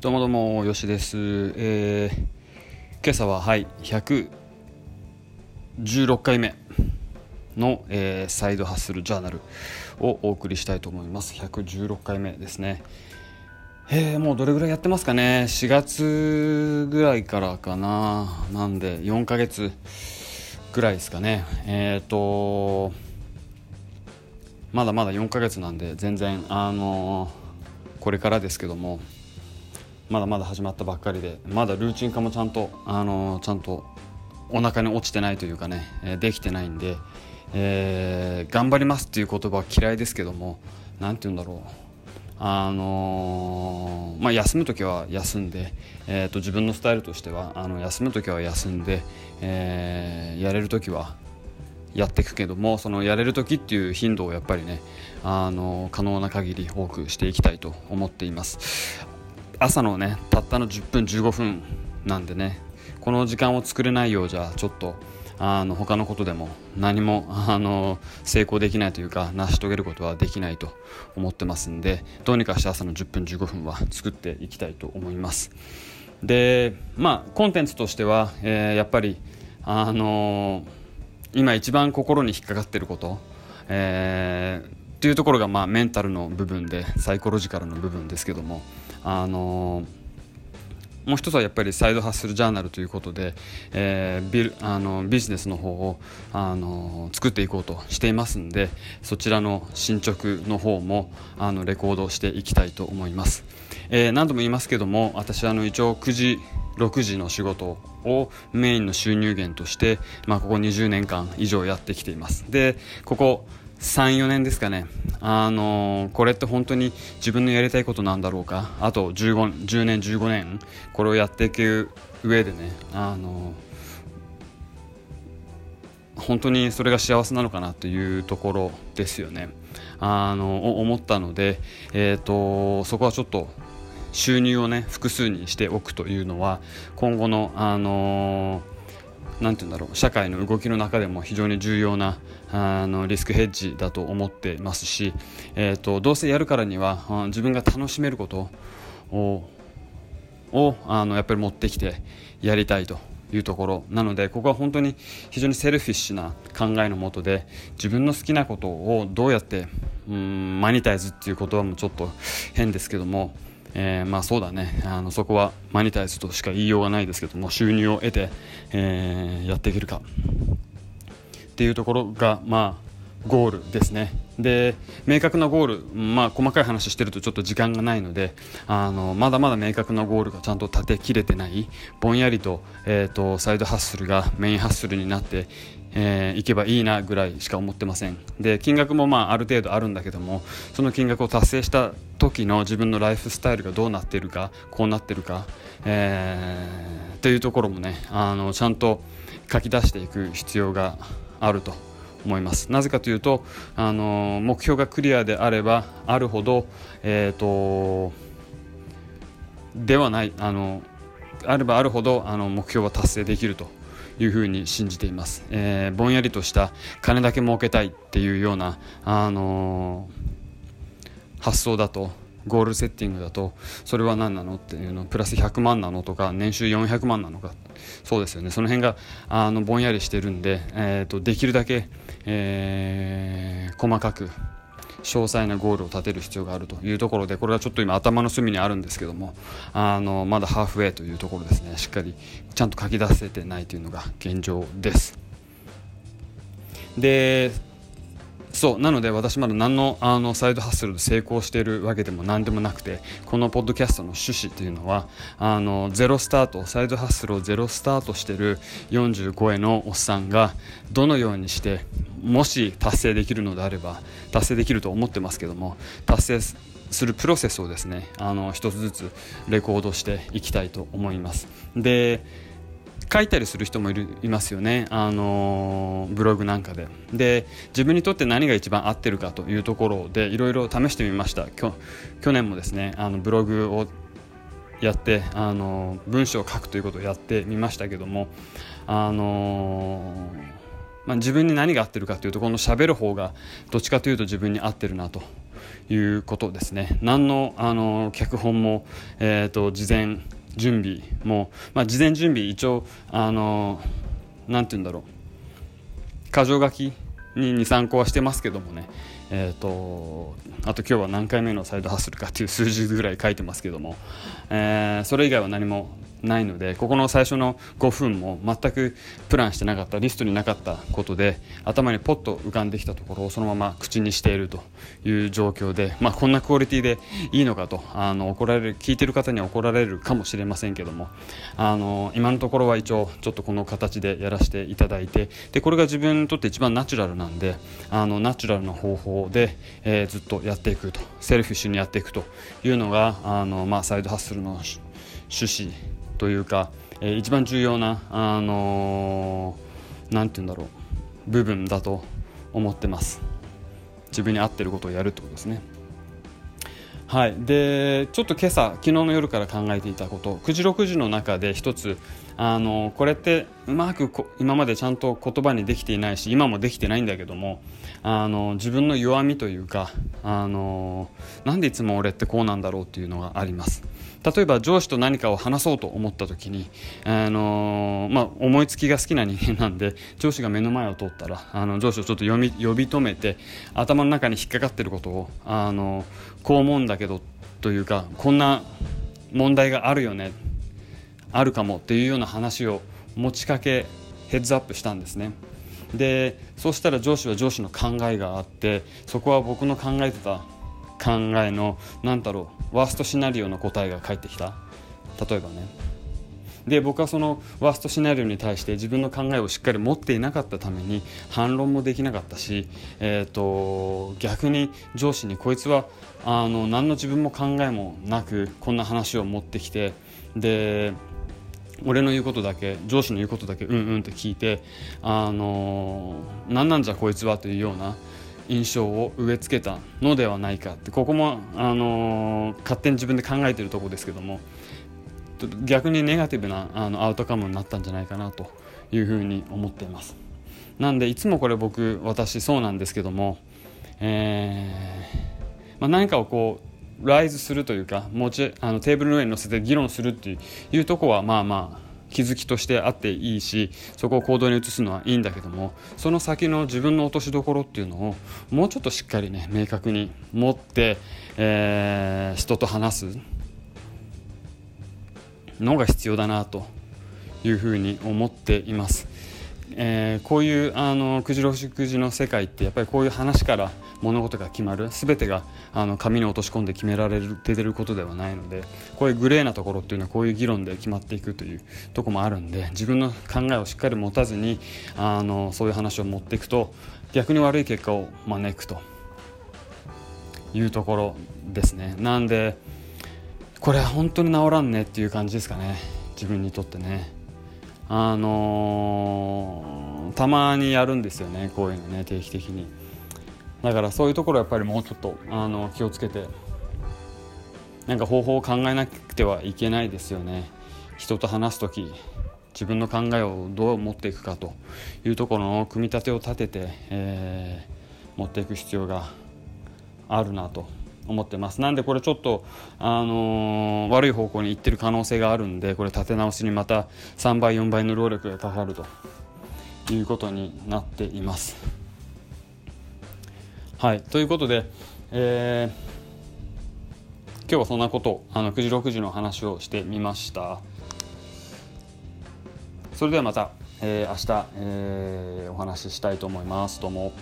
どうもどうもよしです、えー、今朝ははい116回目の、えー、サイドハッスルジャーナルをお送りしたいと思います。116回目ですね。えー、もうどれぐらいやってますかね？4月ぐらいからかな。なんで4ヶ月ぐらいですかね。えっ、ー、とまだまだ4ヶ月なんで全然あの、これからですけども。まだまだ始まったばっかりでまだルーチン化もちゃんと、あの、ちゃんとお腹に落ちてないというかね、え、できてないんで、えー、頑張りますっていう言葉は嫌いですけども何て言うんだろう。あのー、まあ、休む時は休んで、えーと、自分のスタイルとしてはあの休む時は休んで、えー、やれる時はやっていくけどもそのやれる時っていう頻度をやっぱりねあの可能な限り多くしていきたいと思っています。朝のねたったの10分15分なんでねこの時間を作れないようじゃちょっとあの他のことでも何もあの成功できないというか成し遂げることはできないと思ってますんでどうにかして朝の10分15分は作っていきたいと思います。でまあコンテンツとしては、えー、やっぱりあの今一番心に引っかかってること、えー、っていうところがまあメンタルの部分でサイコロジカルの部分ですけどもあのもう一つはやっぱりサイドハッスルジャーナルということで、えー、ビあのビジネスの方をあの作っていこうとしていますんでそちらの進捗の方もあのレコードしていきたいと思います、えー、何度も言いますけども私はあの一応9時6時の仕事をメインの収入源として、まあ、ここ20年間以上やってきています。でここ34年ですかね、あの、これって本当に自分のやりたいことなんだろうか。あと 15, 10年15年。これをやっていく上でね、あの、本当にそれが幸せなのかなというところですよね。あの思ったので、えーと、そこはちょっと収入をね複数にしておくというのは今後の、あのーんて言うんだろう社会の動きの中でも非常に重要なあのリスクヘッジだと思ってますし、えーと、どうせやるからには自分が楽しめることををあのやっぱり持ってきてやりたいというところなのでここは本当に非常にセルフィッシュな考えのもとで自分の好きなことをどうやってうんマニタイズっていう言葉もちょっと変ですけどもえー、まあそうだね。あのそこはマニタイズとしか言いようがないですけども収入を得て、えー、やっていけるか。っていうところがまあゴールですね。で明確なゴール、まあ、細かい話してるとちょっと時間がないのであのまだまだ明確なゴールがちゃんと立てきれてないぼんやりと,、えーと、サイドハッスルがメインハッスルになってえー、いけばいいなぐらいしか思ってません。で金額もまあある程度あるんだけどもその金額を達成した時の自分のライフスタイルがどうなってるかこうなってるか、えー、っていうところもねあのちゃんと書き出していく必要があると思います。なぜかというとあの目標がクリアであればあるほど、えーと、ではないあのあればあるほどあの目標は達成できると。いうふうに信じています、えー、ぼんやりとした金だけ儲けたいっていうような、あのー、発想だとゴールセッティングだとそれは何なのっていうのプラス100万なのとか年収400万なのかそうですよね。その辺があのぼんやりしてるんで、えーと、できるだけ、えー、細かく詳細なゴールを立てる必要があるというところでこれはちょっと今頭の隅にあるんですけどもあのまだハーフウェイというところですねしっかりちゃんと書き出せてないというのが現状です。でそうなので私まだ何のあのサイドハッスルで成功しているわけでも何でもなくてこのポッドキャストの趣旨というのはあのゼロスタートサイドハッスルをゼロスタートしている45へのおっさんがどのようにしてもし達成できるのであれば達成できると思ってますけども達成するプロセスをですねあの一つずつレコードしていきたいと思います。で書いたりする人もいるいますよね、あのブログなんかで。で自分にとって何が一番合ってるかというところでいろいろ試してみました。去年もですねあのブログをやってあの文章を書くということをやってみましたけどもあのまあ、自分に何が合ってるかというとこの喋る方がどっちかというと自分に合ってるなということですね。何のあの脚本も、えーと、事前準備も、まあ、事前準備一応あの何て言うんだろう。箇条書きに23個はしてますけどもね。えーと、あと今日は何回目のサイドハッスルかっていう数字ぐらい書いてますけども、えー、それ以外は何もないのでここの最初の5分も全くプランしてなかったリストになかったことで頭にポッと浮かんできたところをそのまま口にしているという状況で、まあ、こんなクオリティでいいのかとあの怒られる聞いてる方には怒られるかもしれませんけどもあの今のところは一応ちょっとこの形でやらせていただいてでこれが自分にとって一番ナチュラルなんであのナチュラルな方法で、えー、ずっとやっていくとセルフィッシュにやっていくというのがあの、まあ、サイドハッスルの趣旨というか、えー、一番重要な、あのー、て言うんだろう部分だと思ってます。自分に合ってることをやるってことですね。はい。でちょっと今朝昨日の夜から考えていたこと9時6時の中で一つあのこれってうまく今までちゃんと言葉にできていないし今もできてないんだけどもあの自分の弱みというかあのなんでいつも俺ってこうなんだろうっていうのがあります。例えば上司と何かを話そうと思った時に、あのまあ、思いつきが好きな人間なんで上司が目の前を通ったらあの上司をちょっと呼び呼び止めて頭の中に引っかかってることを、あのこう思うんだけどというかこんな問題があるよねあるかもっていうような話を持ちかけヘッズアップしたんですね。でそうしたら上司は上司の考えがあってそこは僕の考えてた考えの何だろうワーストシナリオの答えが返ってきた？例えばね。で僕はそのワーストシナリオに対して自分の考えをしっかり持っていなかったために反論もできなかったし、えーと、逆に上司にこいつはあの何の自分も考えもなくこんな話を持ってきてで俺の言うことだけ上司の言うことだけうんうんって聞いてあの何なんじゃこいつはというような印象を植え付けたのではないかってここも、あのー、勝手に自分で考えてるとこですけども逆にネガティブなあのアウトカムになったんじゃないかなというふうに思っています。なんでいつもこれ僕私そうなんですけども、えーまあ、何かをこうライズするというか持ちあのテーブルの上に乗せて議論するっていうとこはまあまあ気づきとしてあっていいしそこを行動に移すのはいいんだけどもその先の自分の落としどころっていうのをもうちょっとしっかりね明確に持って、えー、人と話すのが必要だなというふうに思っています。えー、こういうあのくじろしくじの世界ってやっぱりこういう話から物事が決まる全てがあの紙に落とし込んで決められる出てることではないのでこういうグレーなところっていうのはこういう議論で決まっていくというとこもあるんで自分の考えをしっかり持たずにあのそういう話を持っていくと逆に悪い結果を招くというところですね。なんでこれは本当に治らんねっていう感じですかね自分にとってね。あのー、たまにやるんですよねこういうのね定期的に。だからそういうところやっぱりもうちょっとあの気をつけてなんか方法を考えなくてはいけないですよね。人と話す時自分の考えをどう持っていくかというところの組み立てを立てて、えー、持っていく必要があるなと思ってます。なんでこれちょっと、あのー、悪い方向に行ってる可能性があるんでこれ立て直しにまた3倍4倍の労力がかかると。いうことになっています。はいということで、えー、今日はそんなことあの9時6時の話をしてみました。それではまた、えー、明日、えー、お話ししたいと思います。どうも。